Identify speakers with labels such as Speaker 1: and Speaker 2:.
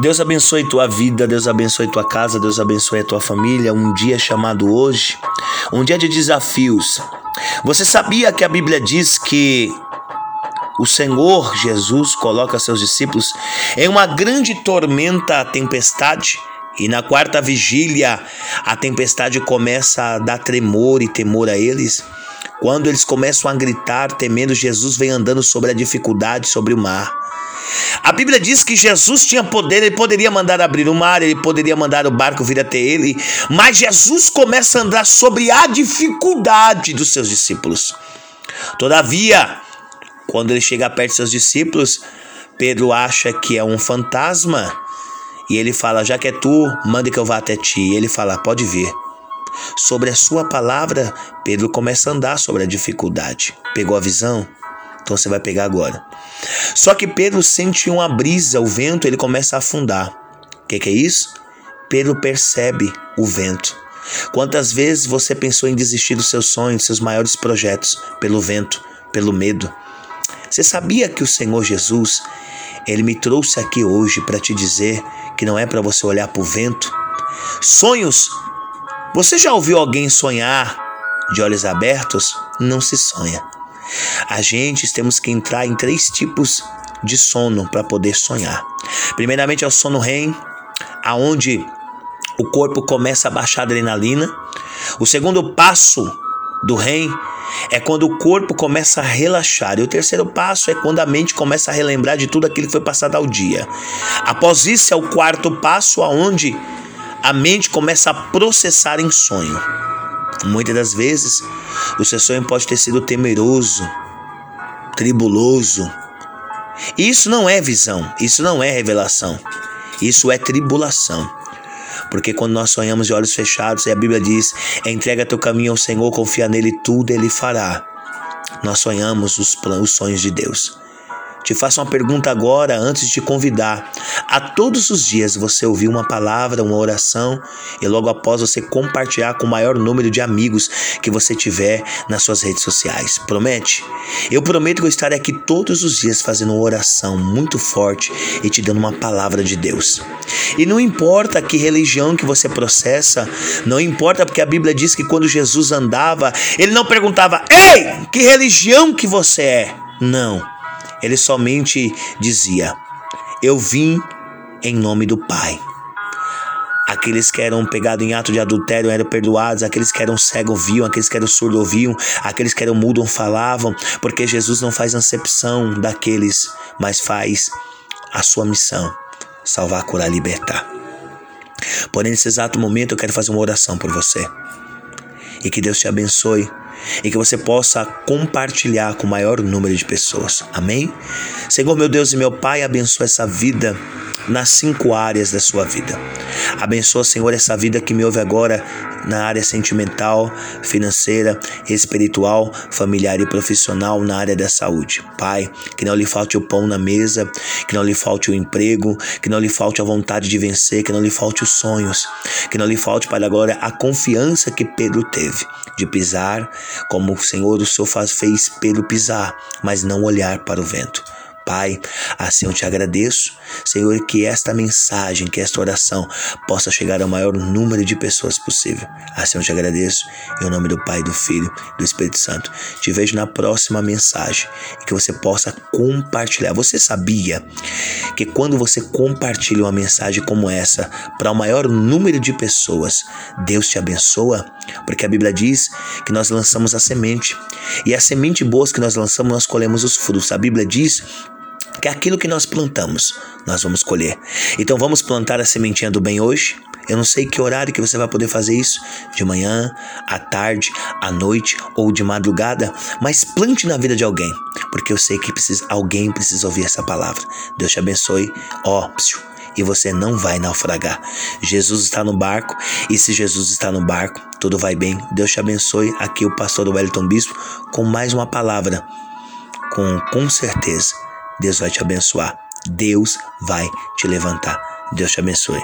Speaker 1: Deus abençoe tua vida, Deus abençoe tua casa, Deus abençoe a tua família. Um dia chamado hoje, um dia de desafios. Você sabia que a Bíblia diz que o Senhor Jesus coloca seus discípulos em uma grande tormenta, tempestade? E na quarta vigília, a tempestade começa a dar tremor e temor a eles. Quando eles começam a gritar, temendo, Jesus vem andando sobre a dificuldade, sobre o mar. A Bíblia diz que Jesus tinha poder, ele poderia mandar abrir o mar, ele poderia mandar o barco vir até ele, mas Jesus começa a andar sobre a dificuldade dos seus discípulos. Todavia, quando ele chega perto de seus discípulos, Pedro acha que é um fantasma e ele fala: Já que é tu, manda que eu vá até ti. E ele fala: Pode vir. Sobre a sua palavra, Pedro começa a andar sobre a dificuldade. Pegou a visão? Então você vai pegar agora. Só que Pedro sente uma brisa, o vento, ele começa a afundar. O que, que é isso? Pedro percebe o vento. Quantas vezes você pensou em desistir dos seus sonhos, seus maiores projetos, pelo vento, pelo medo? Você sabia que o Senhor Jesus, ele me trouxe aqui hoje para te dizer que não é para você olhar para o vento? Sonhos. Você já ouviu alguém sonhar de olhos abertos? Não se sonha. A gente temos que entrar em três tipos de sono para poder sonhar. Primeiramente é o sono REM, aonde o corpo começa a baixar a adrenalina. O segundo passo do REM é quando o corpo começa a relaxar. E o terceiro passo é quando a mente começa a relembrar de tudo aquilo que foi passado ao dia. Após isso é o quarto passo aonde a mente começa a processar em sonho. Muitas das vezes, o seu sonho pode ter sido temeroso, tribuloso. Isso não é visão, isso não é revelação, isso é tribulação. Porque quando nós sonhamos de olhos fechados, e a Bíblia diz: entrega teu caminho ao Senhor, confia nele, tudo ele fará. Nós sonhamos os, planos, os sonhos de Deus. Te faço uma pergunta agora, antes de te convidar. A todos os dias você ouvir uma palavra, uma oração e logo após você compartilhar com o maior número de amigos que você tiver nas suas redes sociais. Promete? Eu prometo que eu estarei aqui todos os dias fazendo uma oração muito forte e te dando uma palavra de Deus. E não importa que religião que você processa, não importa porque a Bíblia diz que quando Jesus andava, ele não perguntava: "Ei, que religião que você é?" Não. Ele somente dizia: Eu vim em nome do Pai. Aqueles que eram pegados em ato de adultério eram perdoados, aqueles que eram cegos viam, aqueles que eram surdos ouviam, aqueles que eram mudos falavam, porque Jesus não faz acepção daqueles, mas faz a sua missão: salvar, curar, libertar. Porém, nesse exato momento, eu quero fazer uma oração por você. E que Deus te abençoe e que você possa compartilhar com o maior número de pessoas. Amém? Senhor, meu Deus e meu Pai, abençoa essa vida nas cinco áreas da sua vida. Abençoa, Senhor, essa vida que me ouve agora na área sentimental, financeira, espiritual, familiar e profissional, na área da saúde. Pai, que não lhe falte o pão na mesa, que não lhe falte o emprego, que não lhe falte a vontade de vencer, que não lhe falte os sonhos, que não lhe falte, Pai, agora a confiança que Pedro teve de pisar, como o Senhor, o Senhor fez Pedro pisar, mas não olhar para o vento. Pai, assim eu te agradeço, Senhor, que esta mensagem, que esta oração possa chegar ao maior número de pessoas possível. Assim eu te agradeço, em nome do Pai, do Filho e do Espírito Santo. Te vejo na próxima mensagem e que você possa compartilhar. Você sabia que quando você compartilha uma mensagem como essa para o maior número de pessoas, Deus te abençoa? Porque a Bíblia diz que nós lançamos a semente e a semente boa que nós lançamos, nós colhemos os frutos. A Bíblia diz que aquilo que nós plantamos, nós vamos colher. Então vamos plantar a sementinha do bem hoje? Eu não sei que horário que você vai poder fazer isso, de manhã, à tarde, à noite ou de madrugada, mas plante na vida de alguém, porque eu sei que precisa, alguém precisa ouvir essa palavra. Deus te abençoe. Ó, e você não vai naufragar. Jesus está no barco e se Jesus está no barco, tudo vai bem. Deus te abençoe. Aqui o pastor Wellington Bispo com mais uma palavra. Com, com certeza, Deus vai te abençoar. Deus vai te levantar. Deus te abençoe.